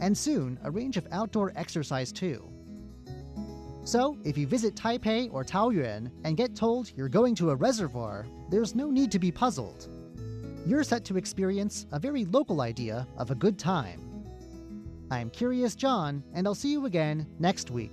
and soon a range of outdoor exercise too. So, if you visit Taipei or Taoyuan and get told you're going to a reservoir, there's no need to be puzzled. You're set to experience a very local idea of a good time. I'm Curious John, and I'll see you again next week.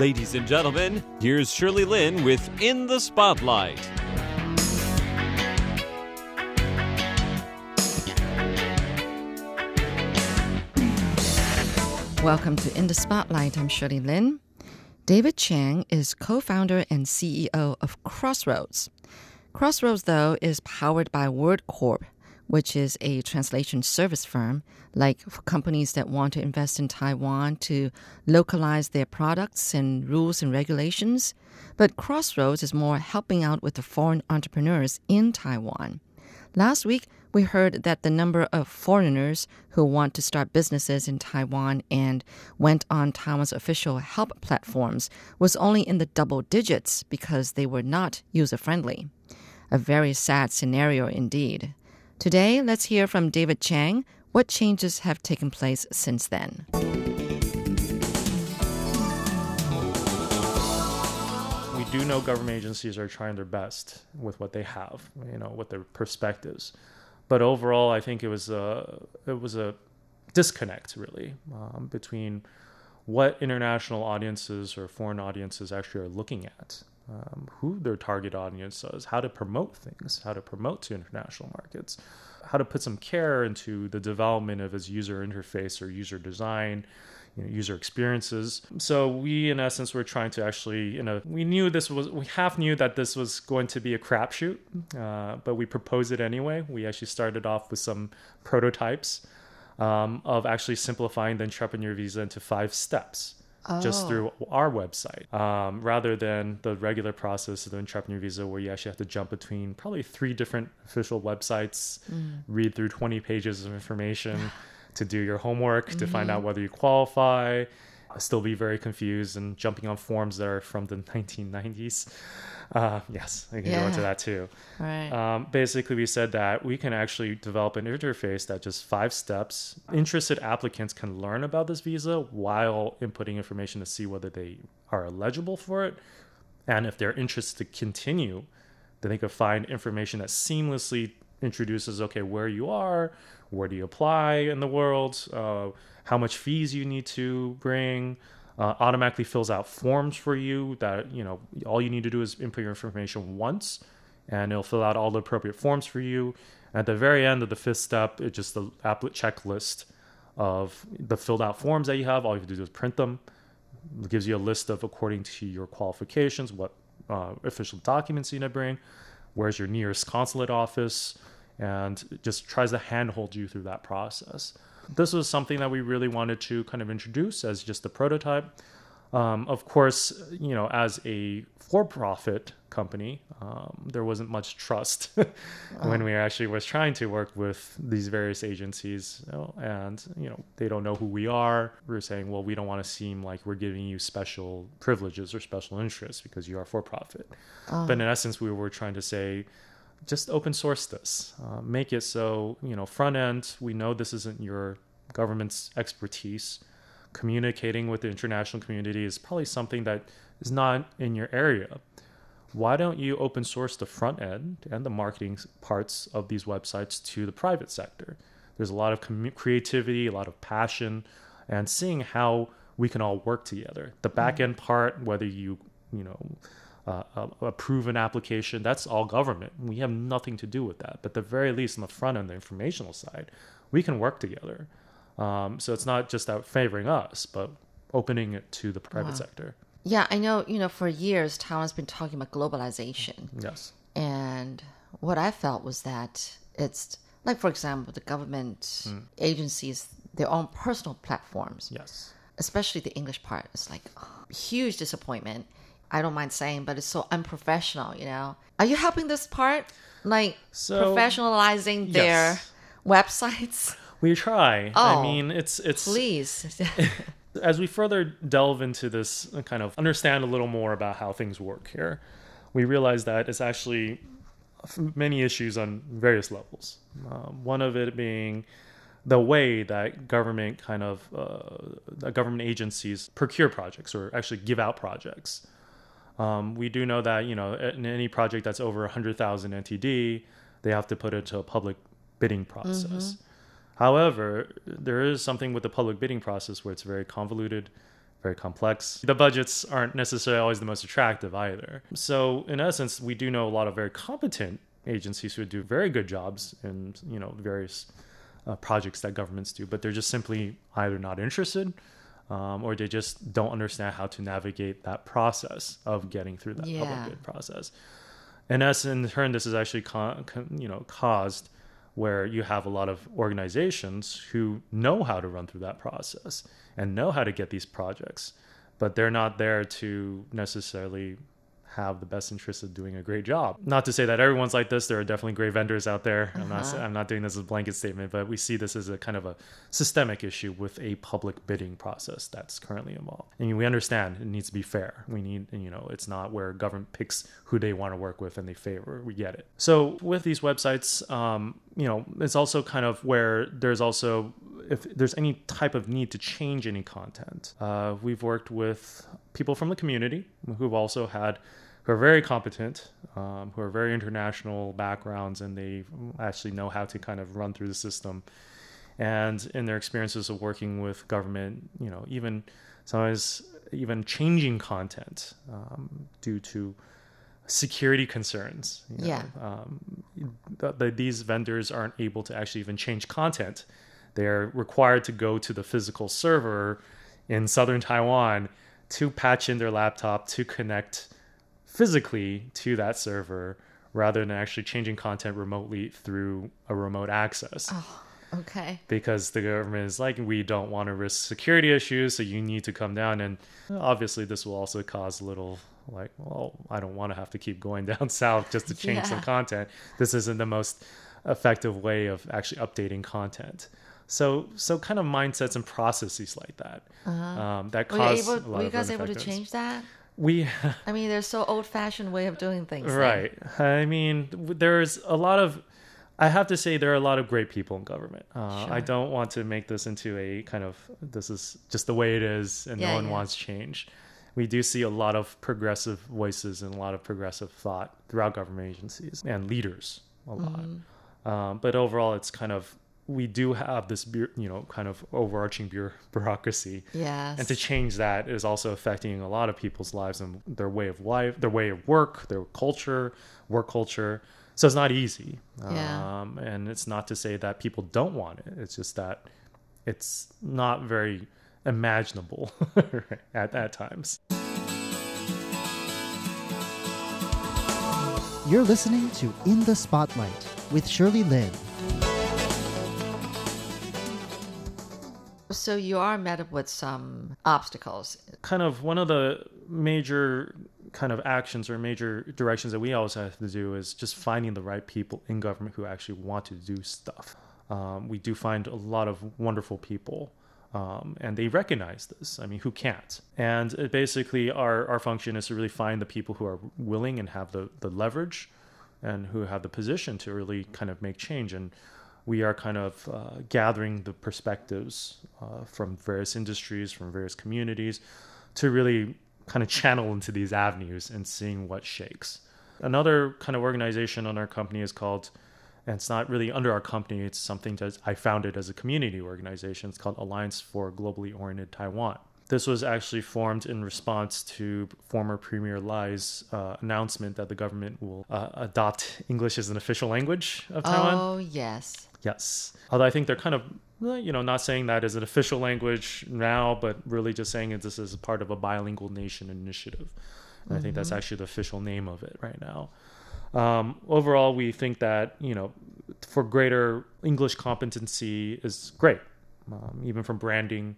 Ladies and gentlemen, here's Shirley Lin with In the Spotlight. Welcome to In the Spotlight. I'm Shirley Lin. David Chang is co founder and CEO of Crossroads. Crossroads, though, is powered by WordCorp, which is a translation service firm, like for companies that want to invest in Taiwan to localize their products and rules and regulations. But Crossroads is more helping out with the foreign entrepreneurs in Taiwan. Last week, we heard that the number of foreigners who want to start businesses in Taiwan and went on Taiwan's official help platforms was only in the double digits because they were not user friendly. A very sad scenario indeed. Today, let's hear from David Chang what changes have taken place since then. We do know government agencies are trying their best with what they have, you know, with their perspectives. But overall, I think it was a it was a disconnect really um, between what international audiences or foreign audiences actually are looking at, um, who their target audience is, how to promote things, how to promote to international markets, how to put some care into the development of its user interface or user design, you know, user experiences. So we, in essence, were trying to actually, you know, we knew this was, we half knew that this was going to be a crapshoot, uh, but we proposed it anyway. We actually started off with some prototypes um, of actually simplifying the entrepreneur visa into five steps. Just through our website, um, rather than the regular process of the entrepreneur visa, where you actually have to jump between probably three different official websites, read through 20 pages of information to do your homework to find out whether you qualify, still be very confused and jumping on forms that are from the 1990s. Uh, yes, I can go into that too. Right. Um, basically, we said that we can actually develop an interface that just five steps. Interested applicants can learn about this visa while inputting information to see whether they are eligible for it. And if they're interested to continue, then they could find information that seamlessly introduces okay, where you are, where do you apply in the world, uh, how much fees you need to bring, uh, automatically fills out forms for you that you know all you need to do is input your information once and it'll fill out all the appropriate forms for you. At the very end of the fifth step it's just the applet checklist of the filled out forms that you have all you have to do is print them. It gives you a list of according to your qualifications what uh, official documents you need to bring where's your nearest consulate office and just tries to handhold you through that process this was something that we really wanted to kind of introduce as just a prototype. Um, of course, you know, as a for-profit company, um, there wasn't much trust when we actually was trying to work with these various agencies, you know, and you know, they don't know who we are. We're saying, well, we don't want to seem like we're giving you special privileges or special interests because you are for-profit. But in essence, we were trying to say, just open source this. Uh, make it so you know front end we know this isn't your government's expertise. Communicating with the international community is probably something that is not in your area. Why don't you open source the front end and the marketing parts of these websites to the private sector? There's a lot of commu- creativity a lot of passion and seeing how we can all work together. The back end part whether you you know uh, a, a proven application that's all government we have nothing to do with that but at the very least on the front end the informational side we can work together Um, so it's not just out favoring us, but opening it to the private sector. Yeah, I know, you know, for years, Taiwan's been talking about globalization. Yes. And what I felt was that it's like, for example, the government agencies, their own personal platforms, Yes. especially the English part, is like oh, huge disappointment. I don't mind saying, but it's so unprofessional, you know? Are you helping this part? Like So- professionalizing their Yes. websites? We try. Oh, I mean, it's it's Please. as we further delve into this and kind of understand a little more about how things work here, we realize that it's actually many issues on various levels. Um, one of it being the way that government kind of uh, government agencies procure projects or actually give out projects. Um, we do know that you know in any project that's over 100,000 NTD, they have to put it to a public bidding process. However, there is something with the public bidding process where it's very convoluted, very complex. The budgets aren't necessarily always the most attractive either. So, in essence, we do know a lot of very competent agencies who do very good jobs in you know various uh, projects that governments do, but they're just simply either not interested. Um, or they just don't understand how to navigate that process of getting through that Yeah. public bid process. And as in turn, this is actually con- con- you know caused where you have a lot of organizations who know how to run through that process and know how to get these projects, but they're not there to necessarily have the best interest of doing a great job. Not to say that everyone's like this. There are definitely great vendors out there. I'm not. I'm not doing this as a blanket statement, but we see this as a kind of a systemic issue with a public bidding process that's currently involved. And we understand it needs to be fair. We need, you know, it's not where government picks who they want to work with and they favor. We get it. So with these websites, um, you know, it's also kind of where there's also if there's any type of need to change any content. Uh, we've worked with people from the community who've also had who are very competent, um, who are very international backgrounds, and they actually know how to kind of run through the system. And in their experiences of working with government, you know, even sometimes even changing content um, due to security concerns. you know. Yeah. Um, th- th- these vendors aren't able to actually even change content. They're required to go to the physical server in southern Taiwan to patch in their laptop to connect physically to that server rather than actually changing content remotely through a remote access. Oh, okay. because the government is like we don't want to risk security issues so you need to come down. And obviously this will also cause a little like well i don't want to have to keep going down south just to change some content. This isn't the most effective way of actually updating content so so kind of mindsets and processes like that um, that Were you, cause able, a lot were you guys able to change that? we I mean, there's so old fashioned way of doing things. then. Right. I mean, there's a lot of. I have to say there are a lot of great people in government. Uh, I don't want to make this into a kind of this is just the way it is and Yeah, no one yeah. wants change. We do see a lot of progressive voices and a lot of progressive thought throughout government agencies and leaders a lot. Mm-hmm. Um, but overall, it's kind of we do have this bu- you know kind of overarching bureau- bureaucracy Yes. and to change that is also affecting a lot of people's lives and their way of life, their way of work, their culture, work culture. So it's not easy. Yeah. Um, and it's not to say that people don't want it. It's just that it's not very imaginable at, at times. You're listening to In the Spotlight with Shirley Lin. So you are met up with some obstacles. kind of one of the major kind of actions or major directions that we always have to do is just finding the right people in government who actually want to do stuff. Um, we do find a lot of wonderful people. Um, and they recognize this. I mean, who can't? And basically, our, our function is to really find the people who are willing and have the, the leverage and who have the position to really kind of make change. And we are kind of uh, gathering the perspectives uh, from various industries, from various communities, to really kind of channel into these avenues and seeing what shakes. Another kind of organization on our company is called, and it's not really under our company, it's something that I founded as a community organization. It's called Alliance for Globally Oriented Taiwan. This was actually formed in response to former Premier Lai's uh, announcement that the government will uh, adopt English as an official language of Taiwan. Oh, yes. Yes. Although I think they're kind of Uh, You know, not saying that as an official language now, but really just saying it this is part of a bilingual nation initiative. And I think that's actually the official name of it right now. Um, overall, we think that you know, for greater English competency is great, um, even from branding,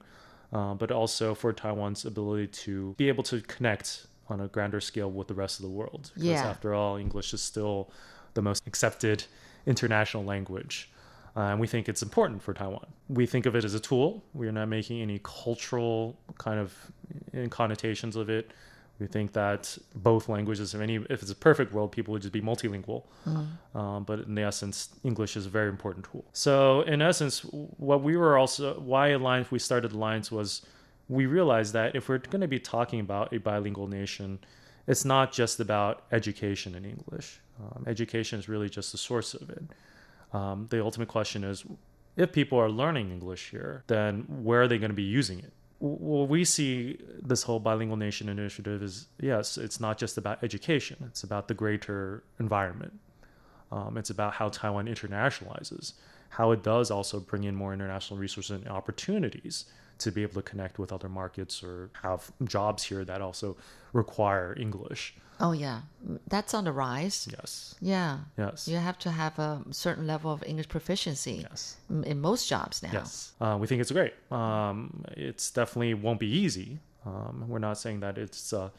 uh, but also for Taiwan's ability to be able to connect on a grander scale with the rest of the world. Because Yeah. after all, English is still the most accepted international language. Uh, and we think it's important for Taiwan. We think of it as a tool. We are not making any cultural kind of uh, connotations of it. We think that both languages, if any, if it's a perfect world, people would just be multilingual. Um, but in the essence, English is a very important tool. So, in essence, what we were also why Alliance we started Alliance was we realized that if we're going to be talking about a bilingual nation, it's not just about education in English. Um, education is really just the source of it. Um, the ultimate question is if people are learning English here, then where are they going to be using it? Well, we see this whole bilingual nation initiative is yes, it's not just about education, it's about the greater environment. Um, it's about how Taiwan internationalizes, how it does also bring in more international resources and opportunities to be able to connect with other markets or have jobs here that also require English. Oh yeah, that's on the rise. Yes. Yeah. Yes. You have to have a certain level of English proficiency Yes. in most jobs now. Yes, uh, we think it's great. Um, it's definitely won't be easy. Um, we're not saying that it's uh,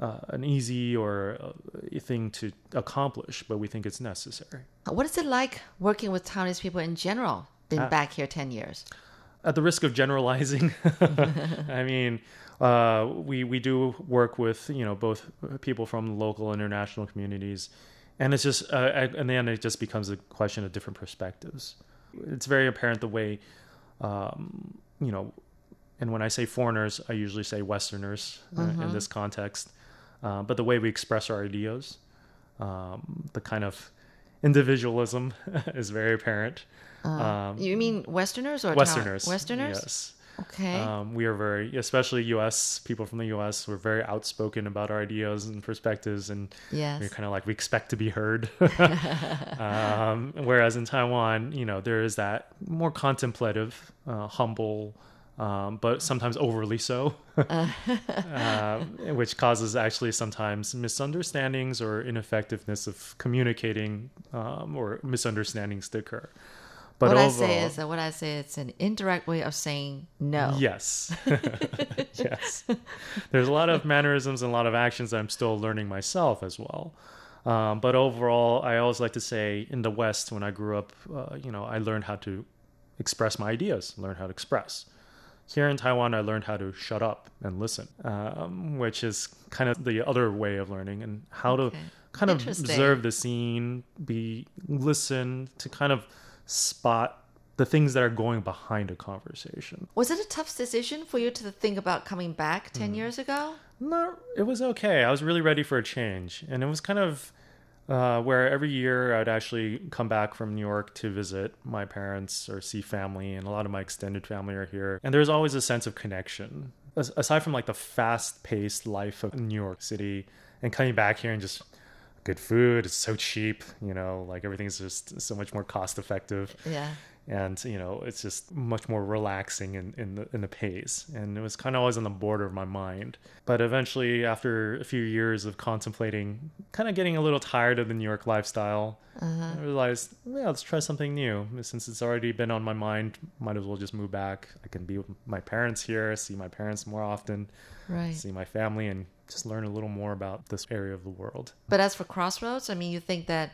uh, an easy or uh, thing to accomplish, but we think it's necessary. What is it like working with Taiwanese people in general? Been Ah. back here 10 years. At the risk of generalizing, I mean, uh, we we do work with you know both people from local and international communities, and it's just uh, at- in the end it just becomes a question of different perspectives. It's very apparent the way, um, you know, and when I say foreigners, I usually say Westerners uh, in this context. Uh, but the way we express our ideas, um, the kind of individualism is very apparent. um, You mean Westerners or Westerners, Westerners? yes. Okay. Um, we are very, especially U.S. people from the U.S. We're very outspoken about our ideas and perspectives, and Yes. we're kind of like we expect to be heard. um, whereas in Taiwan, you know, there is that more contemplative, uh, humble, um, but sometimes overly so, uh, which causes actually sometimes misunderstandings or ineffectiveness of communicating um, or misunderstandings to occur. But what I say is that what I say it's an indirect way of saying no. Yes. yes. There's a lot of mannerisms and a lot of actions that I'm still learning myself as well. Um, but overall, I always like to say in the West, when I grew up, uh, you know, I learned how to express my ideas, learn how to express. Here in Taiwan, I learned how to shut up and listen, um, which is kind of the other way of learning and how to kind of observe the scene, be listen to kind of spot the things that are going behind a conversation. Was it a tough decision for you to think about coming back Hmm. 10 years ago? No, it was okay. I was really ready for a change, and it was kind of uh, where every year I'd actually come back from New York to visit my parents or see family, and a lot of my extended family are here. And there's always a sense of connection, As- aside from like the fast-paced life of New York City, and coming back here and just good food. It's so cheap, you know, like everything's just so much more cost-effective Yeah. And you know it's just much more relaxing in, in the in the pace. And it was kind of always on the border of my mind. But eventually after a few years of contemplating kind of getting a little tired of the new york lifestyle uh-huh. i realized yeah let's try something new. Since it's already been on my mind might as well just move back. I can be with my parents here see my parents more often Right. see my family and just learn a little more about this area of the world. But as for Crossroads, I mean, you think that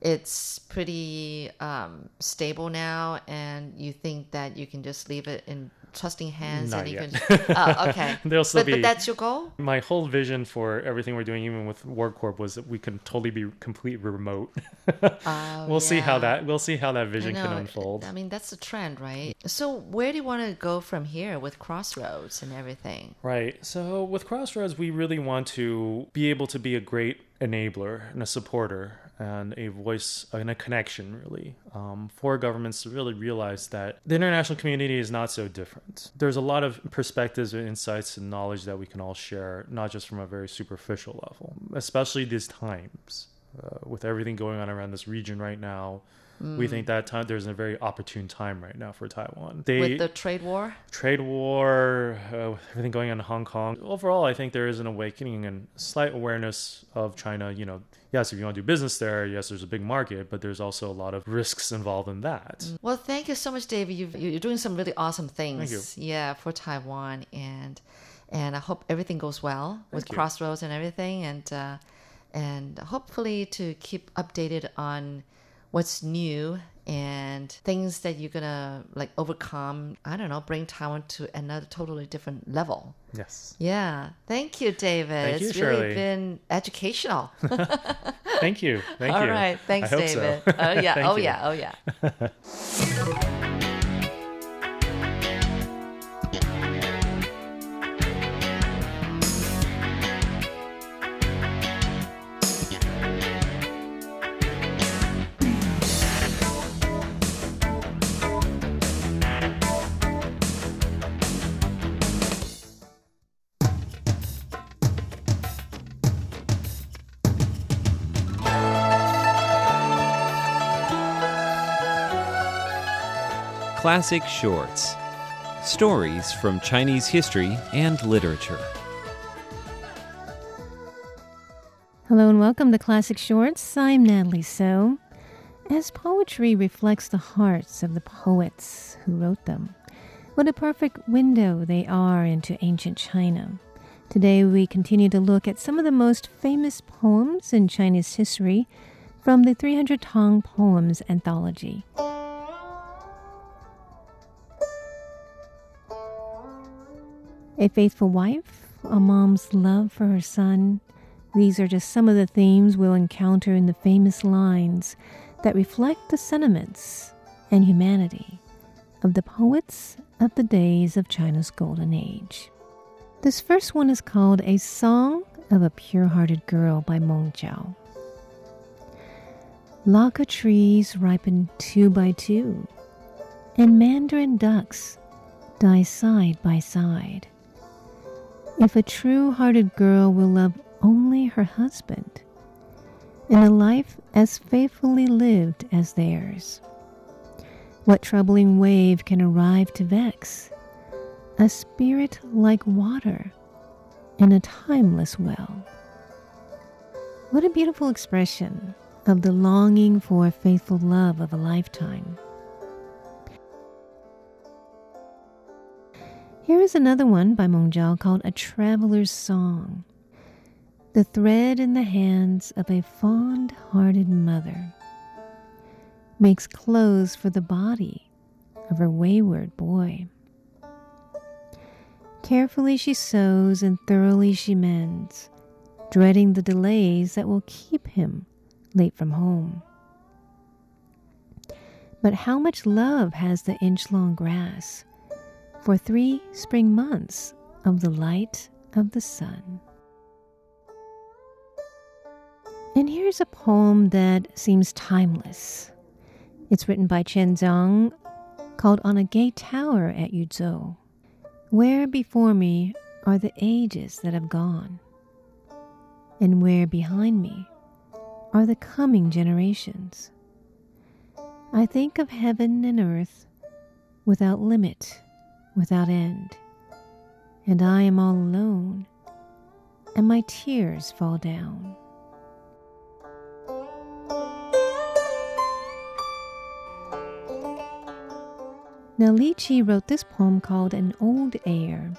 it's pretty um, stable now, and you think that you can just leave it in trusting hands, Not and you yet. can. Oh, okay. There'll still but, be- but that's your goal. my whole vision for everything we're doing, even with WordCorp, was that we can totally be complete remote. we'll see how Oh, that we'll see how that vision can unfold. I mean, that's the trend, right? So, where do you want to go from here with Crossroads and everything? Right. So with Crossroads, we really want to be able to be a great enabler and a supporter and a voice and a connection, really, um, for governments to really realize that the international community is not so different. There's a lot of perspectives and insights and knowledge that we can all share, not just from a very superficial level, especially these times uh, with everything going on around this region right now. We think that time there's a very opportune time right now for Taiwan. They With the trade war? trade war, uh, everything going on in Hong Kong. Overall, I think there is an awakening and slight awareness of China. You know, yes, if you want to do business there, yes, there's a big market, but there's also a lot of risks involved in that. Well, thank you so much, David. You've, you're doing some really awesome things. Thank you. Yeah, for Taiwan, and and I hope everything goes well with you. Crossroads and everything, and uh, and hopefully to keep updated on what's new and things that you're gonna like overcome. I don't know, bring Taiwan to another totally different level. Yes. Yeah, thank you, David. Thank you, it's really Shirley. been educational. Thank you. Thank All you. right, thanks, hope so. David. Oh yeah, Thank oh you. yeah, oh yeah. Classic Shorts Stories from Chinese history and literature. Hello and welcome to Classic Shorts. I'm Natalie So. As poetry reflects the hearts of the poets who wrote them, what a perfect window they are into ancient China. Today we continue to look at some of the most famous poems in Chinese history from the 300 Tang Poems Anthology. A faithful wife, a mom's love for her son. These are just some of the themes we'll encounter in the famous lines that reflect the sentiments and humanity of the poets of the days of China's golden age. This first one is called A Song of a Pure Hearted Girl by Meng Jiao. Laka trees ripen two by two, and mandarin ducks die side by side. If a true hearted girl will love only her husband, in a life as faithfully lived as theirs, what troubling wave can arrive to vex a spirit like water in a timeless well? What a beautiful expression of the longing for faithful love of a lifetime. Here is another one by Meng Jiao called A Traveler's Song. The thread in the hands of a fond hearted mother makes clothes for the body of her wayward boy. Carefully she sews and thoroughly she mends, dreading the delays that will keep him late from home. But how much love has the inch long grass for three spring months of the light of the sun? And here's a poem that seems timeless. It's written by Chen Zhang, called On a Gate Tower at Yuzhou. Where before me are the ages that have gone, and where behind me are the coming generations. I think of heaven and earth without limit, without end, and I am all alone, and my tears fall down. Now, Li Qi wrote this poem called An Old Air.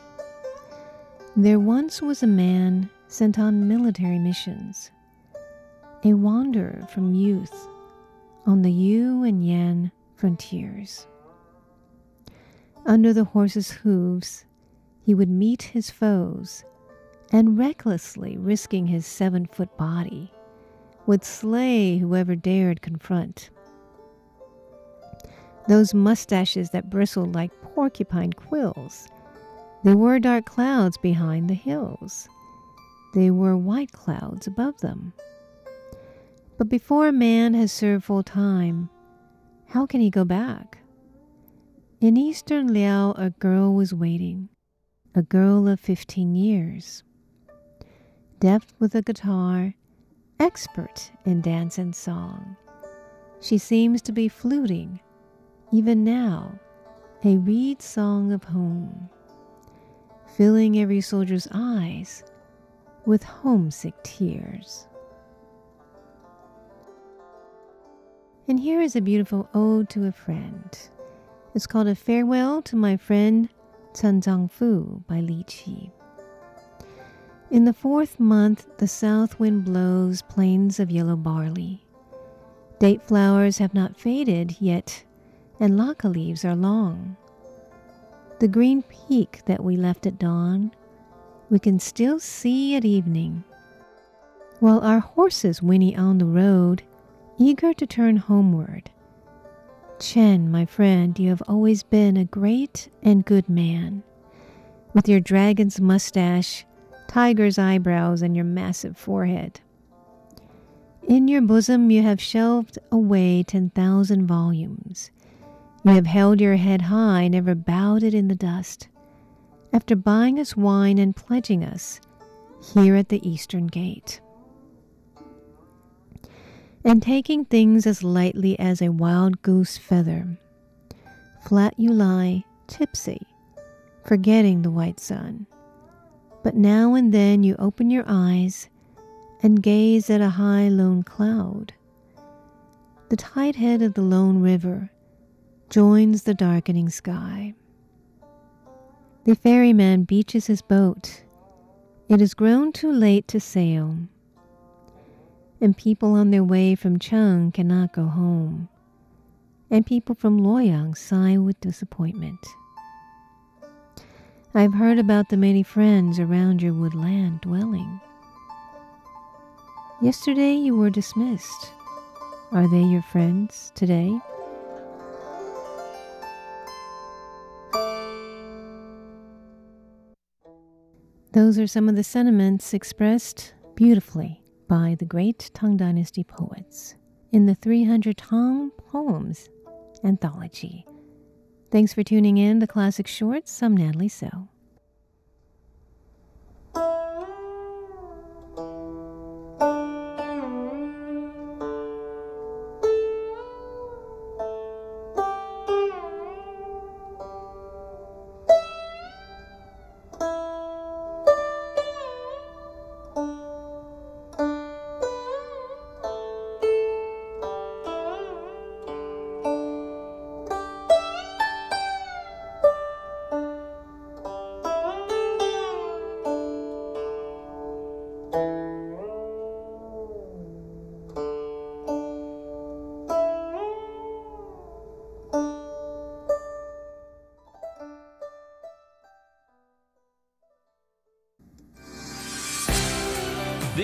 There once was a man sent on military missions, a wanderer from youth on the Yu and Yan frontiers. Under the horse's hooves, he would meet his foes, and recklessly risking his seven foot body, would slay whoever dared confront. Those mustaches that bristled like porcupine quills, they were dark clouds behind the hills. They were white clouds above them. But before a man has served full time, how can he go back? In eastern Liao, a girl was waiting, a girl of 15 years. Deft with a guitar, expert in dance and song. she seems to be fluting, even now, a reed song of home, filling every soldier's eyes with homesick tears. And here is a beautiful ode to a friend. It's called A Farewell to My Friend Chen Zhangfu by Li Qi. In the fourth month, the south wind blows plains of yellow barley. Date flowers have not faded yet, and laka leaves are long. The green peak that we left at dawn, we can still see at evening. While our horses whinny on the road, eager to turn homeward. Chen, my friend, you have always been a great and good man. With your dragon's mustache, tiger's eyebrows, and your massive forehead. In your bosom you have shelved away ten thousand volumes. You have held your head high, never bowed it in the dust. After buying us wine and pledging us here at the eastern gate and taking things as lightly as a wild goose feather. Flat you lie, tipsy, forgetting the white sun. But now and then you open your eyes and gaze at a high lone cloud. The tide head of the lone river joins the darkening sky. The ferryman beaches his boat. It has grown too late to sail and people on their way from Cheng cannot go home, and people from Luoyang sigh with disappointment. I've heard about the many friends around your woodland dwelling. Yesterday you were dismissed. Are they your friends today? Those are some of the sentiments expressed beautifully by the great Tang Dynasty poets in the 300 Tang Poems anthology. Thanks for tuning in to Classic Shorts. I'm Natalie So.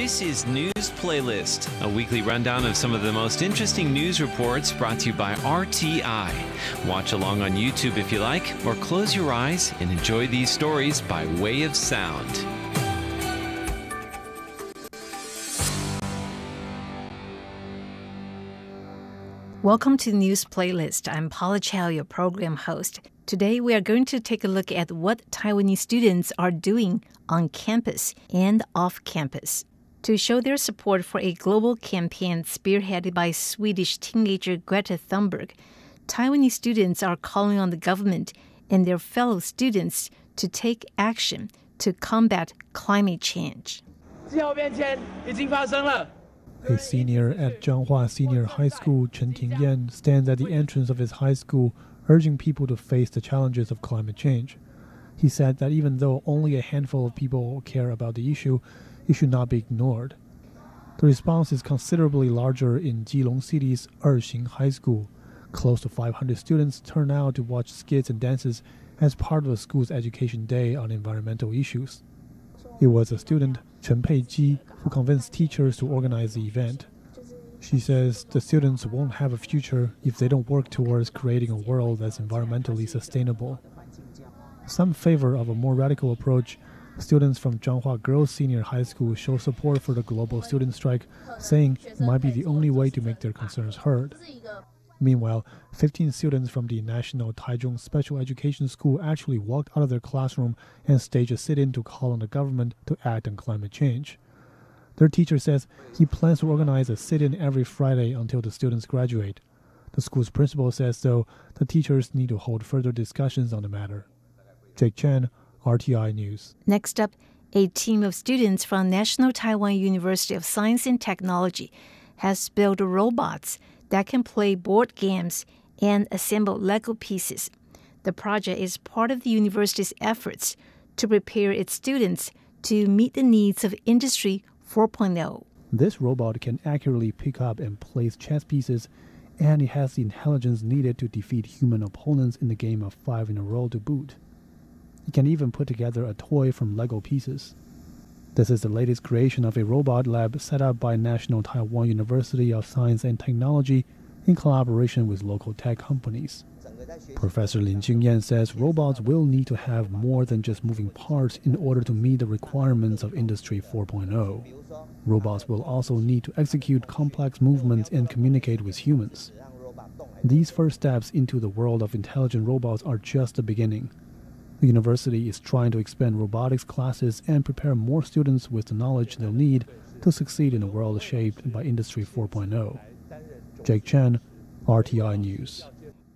This is News Playlist, a weekly rundown of some of the most interesting news reports brought to you by RTI. Watch along on YouTube if you like, or close your eyes and enjoy these stories by way of sound. Welcome to News Playlist. I'm Paula Chow, your program host. Today we are going to take a look at what Taiwanese students are doing on campus and off campus to show their support for a global campaign spearheaded by Swedish teenager Greta Thunberg, Taiwanese students are calling on the government and their fellow students to take action to combat climate change. A senior at Zhanghua Senior High School, Chen Tingyan, stands at the entrance of his high school, urging people to face the challenges of climate change. He said that even though only a handful of people care about the issue, it should not be ignored. The response is considerably larger in Keelung City's Erxing High School. Close to 500 students turn out to watch skits and dances as part of the school's education day on environmental issues. It was a student, Chen Peiji, who convinced teachers to organize the event. She says the students won't have a future if they don't work towards creating a world that's environmentally sustainable. Some favor of a more radical approach Students from Zhanghua Girls Senior High School show support for the global student strike, saying it might be the only way to make their concerns heard. Meanwhile, 15 students from the National Taichung Special Education School actually walked out of their classroom and staged a sit in to call on the government to act on climate change. Their teacher says he plans to organize a sit in every Friday until the students graduate. The school's principal says, though, the teachers need to hold further discussions on the matter. Jake Chen, RTI News. Next up, a team of students from National Taiwan University of Science and Technology has built robots that can play board games and assemble Lego pieces. The project is part of the university's efforts to prepare its students to meet the needs of Industry 4.0. This robot can accurately pick up and place chess pieces, and it has the intelligence needed to defeat human opponents in the game of five in a row to boot. It can even put together a toy from Lego pieces. This is the latest creation of a robot lab set up by National Taiwan University of Science and Technology in collaboration with local tech companies. Professor Lin Jingyan says robots will need to have more than just moving parts in order to meet the requirements of Industry 4.0. Robots will also need to execute complex movements and communicate with humans. These first steps into the world of intelligent robots are just the beginning. The university is trying to expand robotics classes and prepare more students with the knowledge they'll need to succeed in a world shaped by Industry 4.0. Jake Chen, RTI News.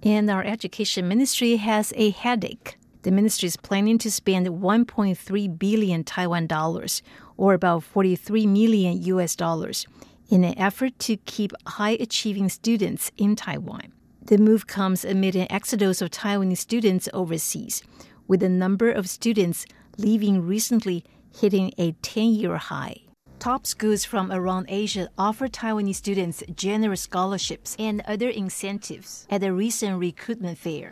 And our education ministry has a headache. The ministry is planning to spend 1.3 billion Taiwan dollars, or about 43 million US dollars, in an effort to keep high achieving students in Taiwan. The move comes amid an exodus of Taiwanese students overseas, with the number of students leaving recently hitting a 10 year high. Top schools from around Asia offer Taiwanese students generous scholarships and other incentives at a recent recruitment fair.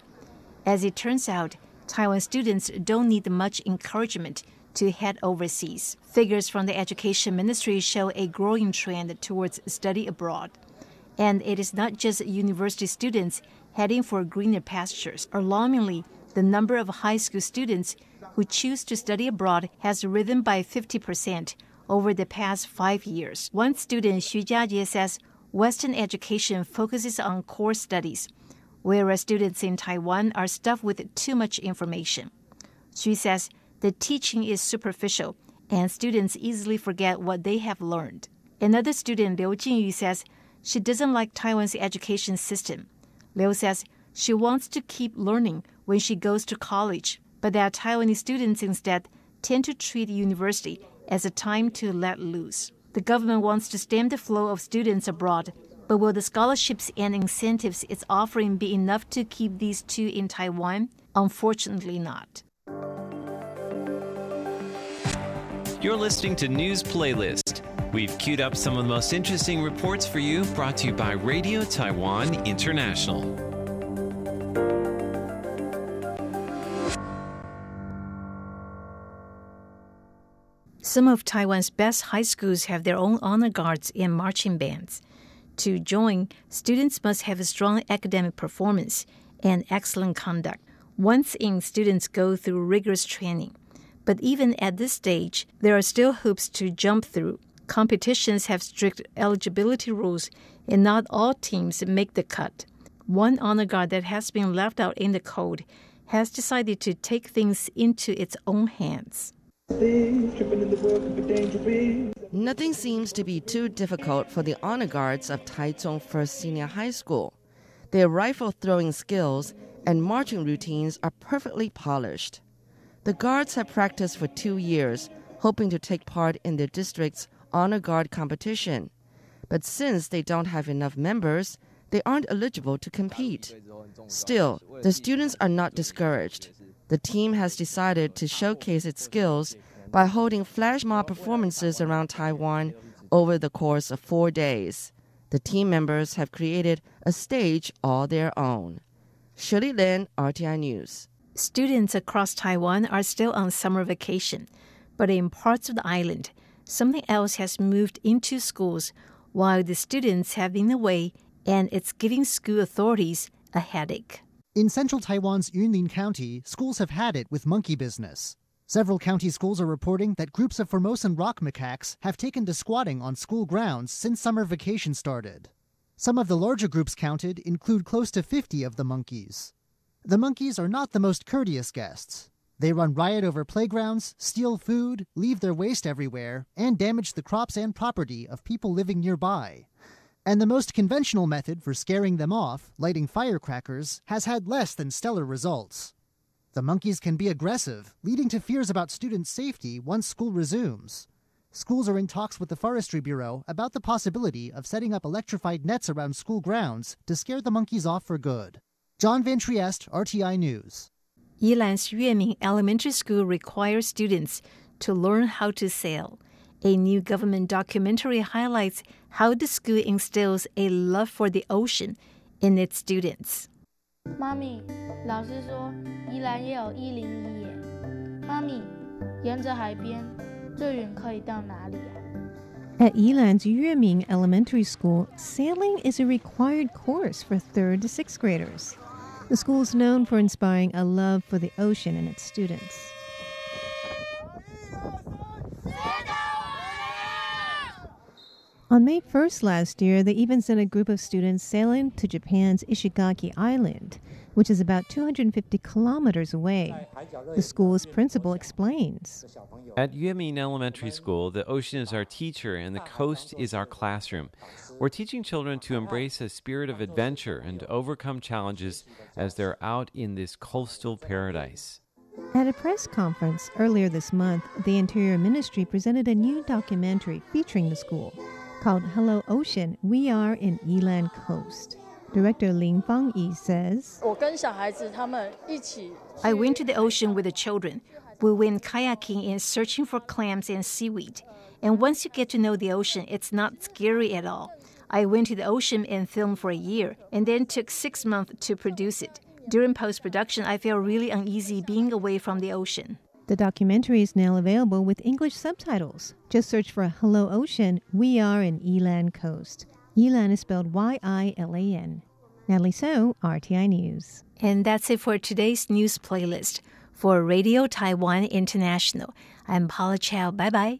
As it turns out, Taiwan students don't need much encouragement to head overseas. Figures from the Education Ministry show a growing trend towards study abroad. And it is not just university students heading for greener pastures. Alarmingly, the number of high school students who choose to study abroad has risen by 50% over the past five years. One student, Xu Jiajie, says Western education focuses on core studies, whereas students in Taiwan are stuffed with too much information. Xu says the teaching is superficial and students easily forget what they have learned. Another student, Liu Jingyu, says she doesn't like Taiwan's education system. Liu says she wants to keep learning when she goes to college, but that Taiwanese students instead tend to treat university as a time to let loose. The government wants to stem the flow of students abroad, but will the scholarships and incentives it's offering be enough to keep these two in Taiwan? Unfortunately, not. You're listening to News Playlist. We've queued up some of the most interesting reports for you, brought to you by Radio Taiwan International. Some of Taiwan's best high schools have their own honor guards and marching bands. To join, students must have a strong academic performance and excellent conduct. Once in, students go through rigorous training. But even at this stage, there are still hoops to jump through. Competitions have strict eligibility rules, and not all teams make the cut. One honor guard that has been left out in the cold has decided to take things into its own hands. Nothing seems to be too difficult for the honor guards of Taichung First Senior High School. Their rifle throwing skills and marching routines are perfectly polished. The guards have practiced for two years, hoping to take part in their district's honor guard competition. But since they don't have enough members, they aren't eligible to compete. Still, the students are not discouraged the team has decided to showcase its skills by holding flash mob performances around Taiwan over the course of four days. The team members have created a stage all their own. Shirley Lin, RTI News. Students across Taiwan are still on summer vacation, but in parts of the island, something else has moved into schools while the students have been away, and it's giving school authorities a headache. In central Taiwan's Yunlin County, schools have had it with monkey business. Several county schools are reporting that groups of Formosan rock macaques have taken to squatting on school grounds since summer vacation started. Some of the larger groups counted include close to 50 of the monkeys. The monkeys are not the most courteous guests. They run riot over playgrounds, steal food, leave their waste everywhere, and damage the crops and property of people living nearby. And the most conventional method for scaring them off, lighting firecrackers, has had less than stellar results. The monkeys can be aggressive, leading to fears about students' safety once school resumes. Schools are in talks with the Forestry Bureau about the possibility of setting up electrified nets around school grounds to scare the monkeys off for good. John Van Trieste, RTI News. Yilan's Yueming Elementary School requires students to learn how to sail. A new government documentary highlights how the school instills a love for the ocean in its students. 妈咪，老师说宜兰也有一零一耶。妈咪，沿着海边最远可以到哪里啊？ At Yilan's Yueming Elementary School, sailing is a required course for third to sixth graders. The school is known for inspiring a love for the ocean in its students. On May 1st last year, they even sent a group of students sailing to Japan's Ishigaki Island, which is about 250 kilometers away. The school's principal explains. At Yuemin Elementary School, the ocean is our teacher and the coast is our classroom. We're teaching children to embrace a spirit of adventure and to overcome challenges as they're out in this coastal paradise. At a press conference earlier this month, the Interior Ministry presented a new documentary featuring the school called Hello Ocean, We Are in Yilan Coast. Director Lin Fang Yi says, I went to the ocean with the children. We went kayaking and searching for clams and seaweed. And once you get to know the ocean, it's not scary at all. I went to the ocean and filmed for a year, and then took six months to produce it. During post production, I felt really uneasy being away from the ocean. The documentary is now available with English subtitles. Just search for Hello Ocean We Are in Yilan Coast. Yilan is spelled Y I L A N. Natalie So, RTI News. And that's it for today's news playlist. For Radio Taiwan International, I'm Paula Chow. Bye bye.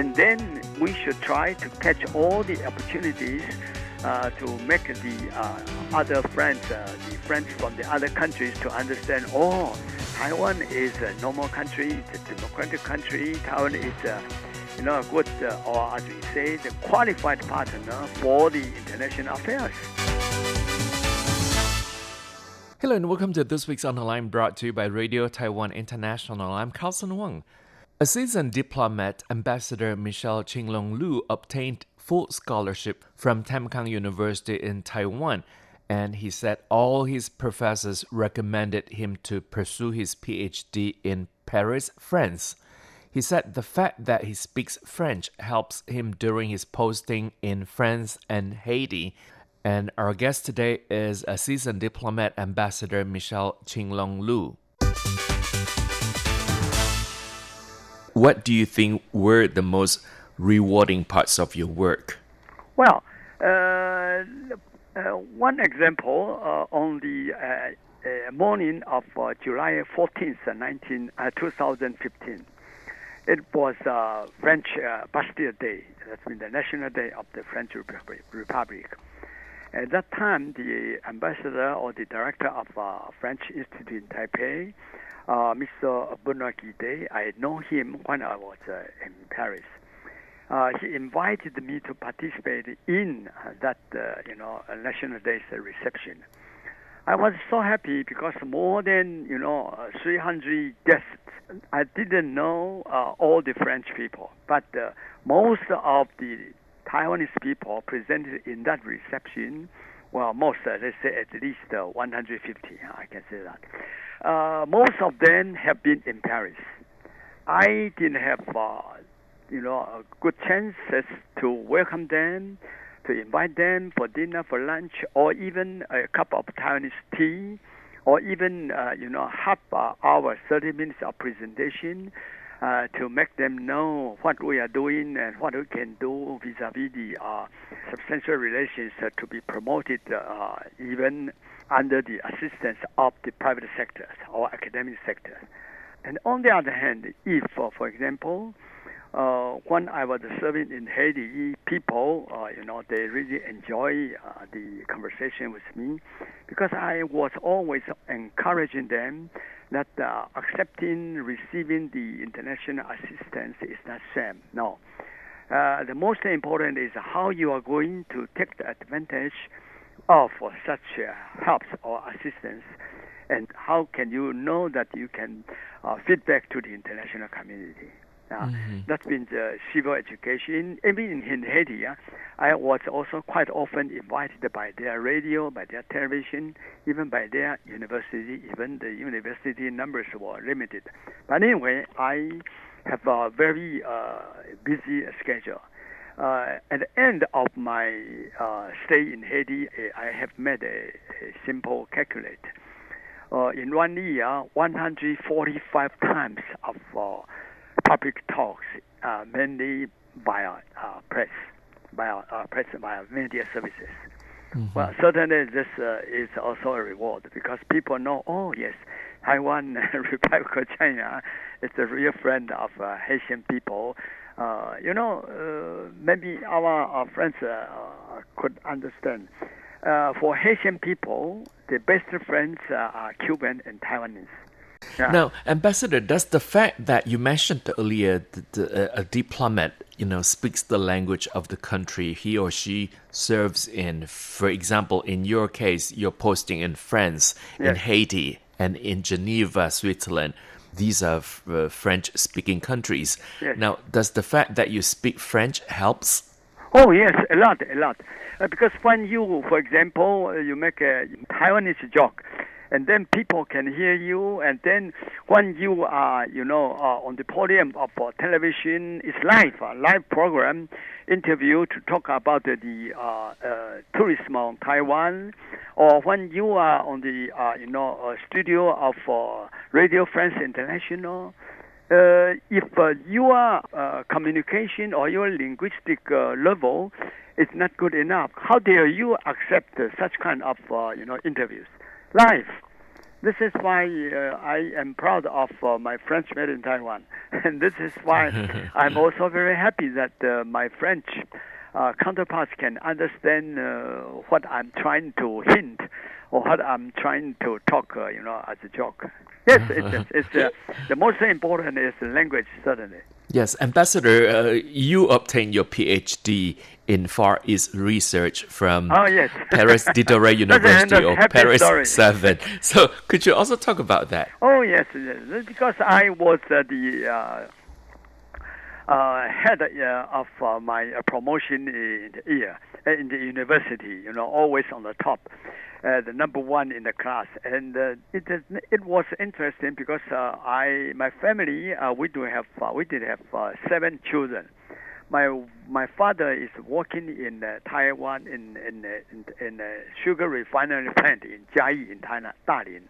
And then we should try to catch all the opportunities uh, to make the uh, other friends, uh, the friends from the other countries, to understand. Oh, Taiwan is a normal country, it's a democratic country. Taiwan is, a, you know, a good, uh, or as we say, the qualified partner for the international affairs. Hello and welcome to this week's Online brought to you by Radio Taiwan International. I'm Carlson Wang. A seasoned diplomat, Ambassador Michel Qinglong Lu obtained full scholarship from Tamkang University in Taiwan, and he said all his professors recommended him to pursue his PhD in Paris, France. He said the fact that he speaks French helps him during his posting in France and Haiti. And our guest today is a seasoned diplomat, Ambassador Michel Qinglong Lu. What do you think were the most rewarding parts of your work? Well, uh, uh, one example uh, on the uh, morning of July 14th, 19, 2015, it was French Bastille Day. That's the National Day of the French Republic. At that time, the ambassador or the director of French Institute in Taipei, uh, Mr. Benoit Guidée. I know him when I was uh, in Paris. Uh, he invited me to participate in that, you know, National Day reception. I was so happy because more than you know uh, 300 guests. I didn't know uh, all the French people, but uh, most of the Taiwanese people presented in that reception, well, most uh, let's say at least uh, 150. I can say that. Uh, most of them have been in Paris. I didn't have uh, you know a good chances to welcome them to invite them for dinner, for lunch, or even a cup of Taiwanese tea, or even uh, you know half uh, hour, 30 minutes of presentation uh, to make them know what we are doing and what we can do vis-a-vis the uh, substantial relations uh, to be promoted uh, even under the assistance of the private sector or academic sector. And on the other hand, if, for example, uh, when I was serving in Haiti, people, uh, you know, they really enjoy the conversation with me because I was always encouraging them that uh, accepting, receiving the international assistance is not same. No. Uh, the most important is how you are going to take the advantage of such uh, helps or assistance and how can you know that you can feedback to the international community. Uh, mm-hmm. That means been the civil education. Even in Haiti, uh, I was also quite often invited by their radio, by their television, even by their university. Even the university numbers were limited. But anyway, I have a very uh, busy schedule. Uh, at the end of my uh, stay in Haiti, I have made a, a simple calculate. Uh, in one year, 145 times of public talks, uh, mainly via uh, press, via uh, press, via media services. Mm-hmm. Well, certainly this uh, is also a reward because people know, oh yes, Taiwan Republic of China is a real friend of uh, Haitian people. Uh, you know, uh, maybe our, our friends uh, could understand. Uh, for Haitian people, the best friends are Cuban and Taiwanese. Yeah. Now, Ambassador, does the fact that you mentioned earlier that uh, a diplomat, you know, speaks the language of the country he or she serves in, for example, in your case, you're posting in France, yes. in Haiti, and in Geneva, Switzerland. These are uh, French-speaking countries. Yes. Now, does the fact that you speak French helps? Oh yes, a lot, a lot. Uh, because when you, for example, uh, you make a Taiwanese joke, and then people can hear you. And then when you are, you know, uh, on the podium of uh, television, it's live, a live program interview to talk about the, the uh, uh, tourism on Taiwan, or when you are on the, uh, you know, uh, studio of uh, Radio France International. Uh, if uh, your uh, communication or your linguistic uh, level is not good enough, how dare you accept such kind of uh, you know interviews? Life. This is why uh, I am proud of uh, my French made in Taiwan, and this is why I'm also very happy that uh, my French uh, counterparts can understand uh, what I'm trying to hint or what I'm trying to talk, uh, you know, as a joke. Yes, it's, it's the most important is the language, certainly. Yes, Ambassador, uh, you obtained your PhD in Far East research from oh, yes. Paris Diderot University or Paris story. 7. So, could you also talk about that? Oh, yes, yes. because I was uh, the uh, uh head uh, of uh, my promotion in the year in the university, you know, always on the top uh, the number one in the class, and uh, it is, it was interesting because uh, I my family uh, we do have uh, we did have uh, seven children. My my father is working in uh, Taiwan in in in, in a sugar refinery plant in Jiayi in Tainan, Dalian.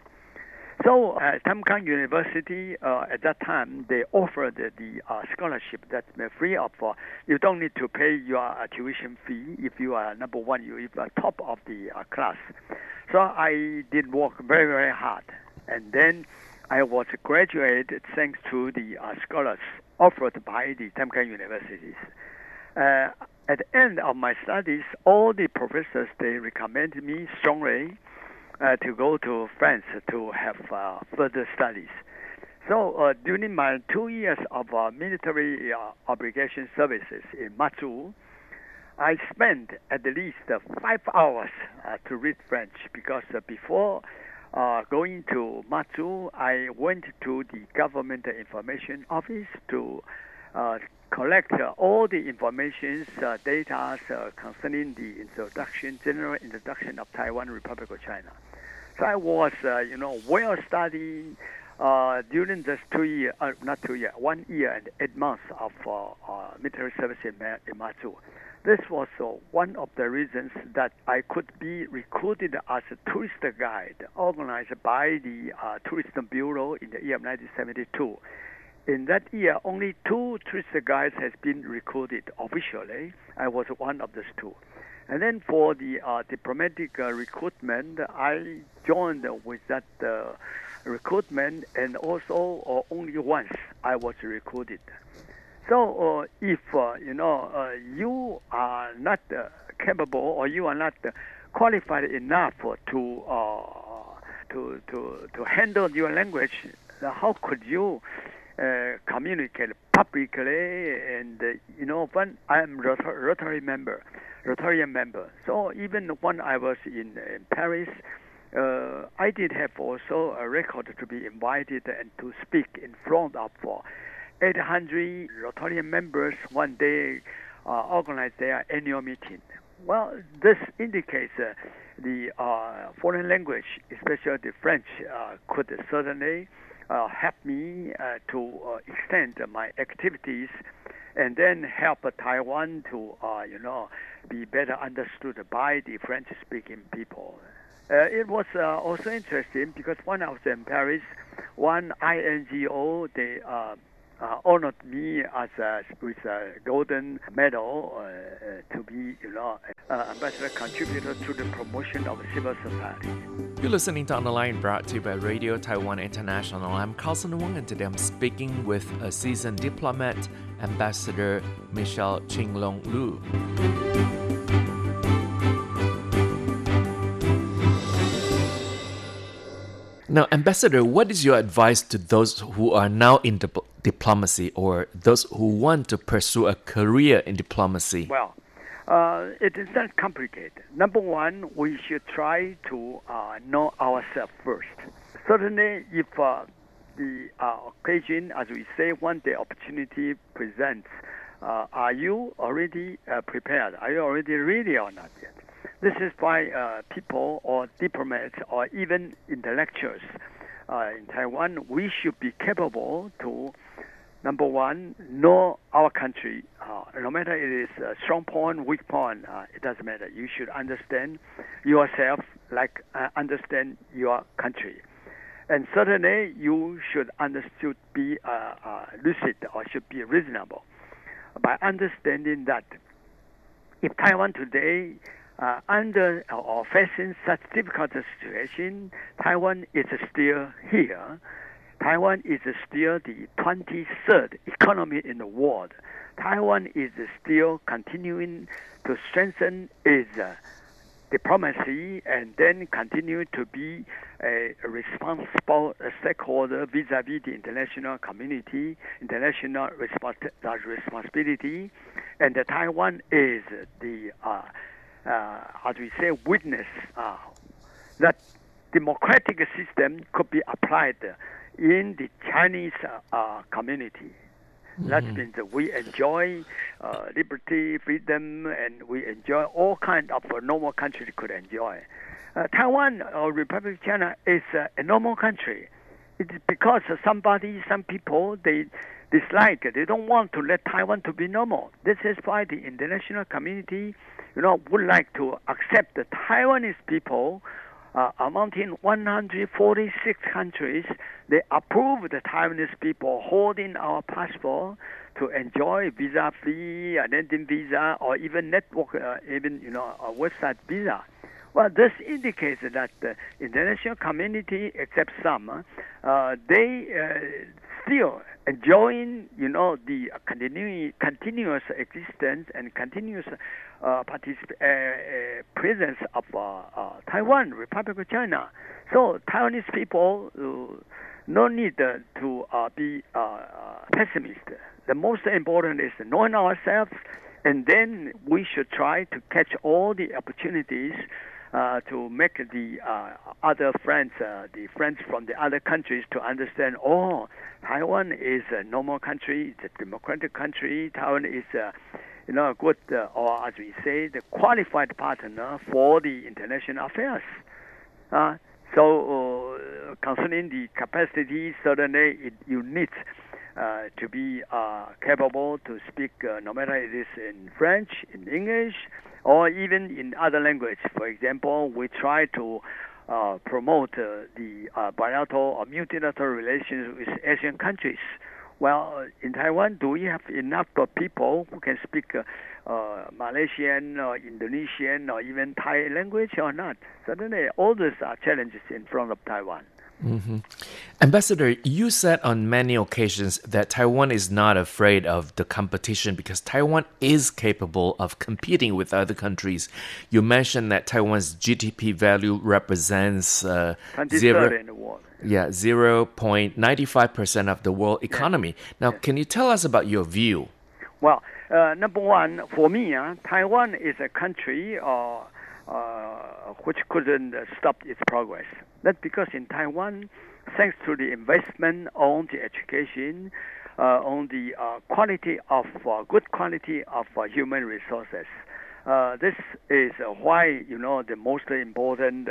So uh, Tamkang University uh, at that time they offered the, the uh, scholarship that's free of. Uh, you don't need to pay your uh, tuition fee if you are number one. You are top of the uh, class. So I did work very very hard, and then I was graduated thanks to the scholars offered by the Tamkang universities. At the end of my studies, all the professors they recommended me strongly uh, to go to France to have uh, further studies. So uh, during my two years of uh, military uh, obligation services in Matsu, I spent at least five hours to read French because before uh, going to Matsu, I went to the government information office to uh, collect uh, all the information, uh, data uh, concerning the introduction, general introduction of Taiwan Republic of China. I was, uh, you know, well studying during this two year, not two year, one year and eight months of military service in, in Matsu. This was uh, one of the reasons that I could be recruited as a tourist guide organized by the uh, Tourism Bureau in the year of 1972. In that year, only two tourist guides has been recruited officially. I was one of those two. And then for the uh, diplomatic uh, recruitment, I joined with that uh, recruitment, and also uh, only once I was recruited. So uh, if uh, you know uh, you are not uh, capable or you are not uh, qualified enough to uh, to to to handle your language, how could you communicate publicly? And you know, when I'm Rotary member, Rotarian member. So even when I was in, Paris. Uh, I did have also a record to be invited and to speak in front of uh, 800 Rotarian members one day uh, organized their annual meeting. Well, this indicates uh, the uh, foreign language, especially the French, uh, could certainly uh, help me to extend my activities and then help Taiwan to, uh, you know, be better understood by the French-speaking people. it was uh, also interesting because when I was in Paris, one INGO, they uh, honored me as a, with a golden medal uh, uh, to be, you know, uh, ambassador contributor to the promotion of civil society. You're listening to On the Line, brought to you by Radio Taiwan International. I'm Carlson Wong, and today I'm speaking with a seasoned diplomat, Ambassador Michel Chinglong Lu. Now, Ambassador, what is your advice to those who are now in dip- diplomacy or those who want to pursue a career in diplomacy? Well, uh, it is not complicated. Number one, we should try to uh, know ourselves first. Certainly, if uh, the uh, occasion, as we say, when the opportunity presents, uh, are you already uh, prepared? Are you already ready or not yet? This is why uh, people or diplomats or even intellectuals uh, in Taiwan, we should be capable to, number one, know our country. Uh, no matter it is a strong point, weak point, uh, it doesn't matter. You should understand yourself like uh, understand your country. And certainly, you should understood be uh, lucid or should be reasonable by understanding that if Taiwan today uh, under or facing such difficult situation, Taiwan is still here. Taiwan is still the 23rd economy in the world. Taiwan is still continuing to strengthen its uh, diplomacy and then continue to be a responsible stakeholder vis-a-vis the international community, international respons- responsibility, and Taiwan is the uh, as we say, witness uh, that democratic system could be applied in the Chinese uh, community. Mm-hmm. That means we enjoy uh, liberty, freedom, and we enjoy all kind of a normal country could enjoy. Uh, Taiwan or Republic of China is uh, a normal country. It's because somebody, some people, they dislike, they don't want to let Taiwan to be normal. This is why the international community you know, would like to accept the Taiwanese people uh, amounting 146 countries. They approve the Taiwanese people holding our passport to enjoy visa-free, identity visa, or even network, uh, even you know, a website visa. Well, this indicates that the international community, except some, uh, they uh, still enjoying, you know, the continuing, continuous existence and continuous uh, particip- uh, uh, presence of uh, uh, Taiwan, Republic of China. So Taiwanese people uh, no need to be pessimist. The most important is knowing ourselves and then we should try to catch all the opportunities uh, to make the uh, other friends, uh, the friends from the other countries, to understand. Oh, Taiwan is a normal country, it's a democratic country. Taiwan is a you know, good, uh, or as we say, the qualified partner for the international affairs. Uh, so, uh, concerning the capacity, certainly it, you need uh, to be uh, capable to speak, uh, no matter it is in French, in English, or even in other language. For example, we try to uh, promote uh, the uh, bilateral or multilateral relations with Asian countries. Well, in Taiwan, do we have enough people who can speak Malaysian or Indonesian or even Thai language or not? Certainly, all these are challenges in front of Taiwan. Mm-hmm. Ambassador, you said on many occasions that Taiwan is not afraid of the competition because Taiwan is capable of competing with other countries. You mentioned that Taiwan's GDP value represents uh, zero, in the world. Yeah, zero point ninety five percent of the world economy. Yeah. Now, yeah. can you tell us about your view? Well, uh, number one, for me, uh, Taiwan is a country. Uh, uh, which couldn't stop its progress. That's because in Taiwan, thanks to the investment on the education, uh, on the uh, quality of uh, good quality of uh, human resources. Uh, this is why you know the most important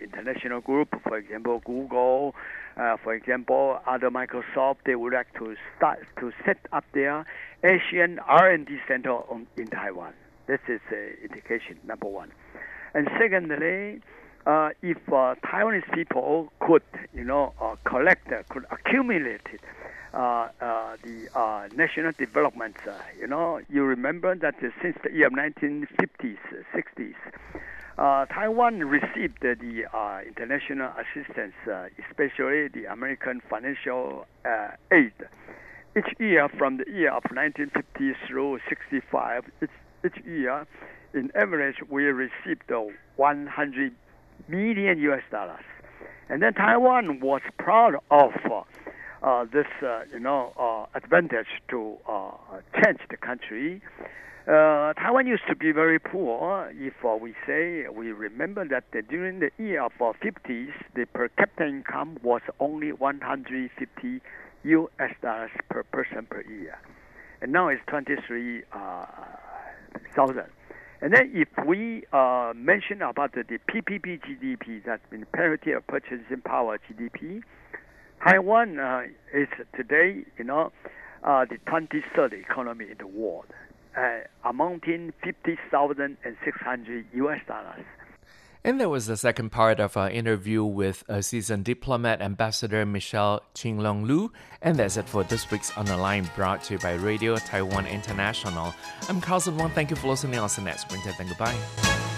international group, for example, Google, for example, other Microsoft, they would like to start to set up their Asian R&D center on, in Taiwan. This is an indication number one. And secondly, uh, if uh, Taiwanese people could, you know, uh, collect, uh, could accumulate uh, uh, the national development, you know, you remember that since the year 1950s, 60s, uh, Taiwan received the international assistance, especially the American financial aid. Each year, from the year of 1950 through 65, each, each year, in average, we received 100 million US dollars. And then Taiwan was proud of uh, this, uh, you know, uh, advantage to uh, change the country. Uh, Taiwan used to be very poor. If we say we remember that during the year of 50s, the per capita income was only 150 US dollars per person per year, and now it's 23,000. And then if we uh, mention about the, the PPP GDP, that's been parity of purchasing power GDP, Taiwan uh, is today, you know, uh, the 23rd economy in the world, uh, amounting 50,600 US dollars. And there was the second part of our interview with a seasoned diplomat, Ambassador Michel Qinglong Lu. And that's it for this week's On the Line, brought to you by Radio Taiwan International. I'm Carlson Wong. Thank you for listening. I'll see you next winter. Then goodbye.